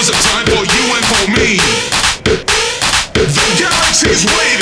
was a time for you and for me. The galaxy's waiting.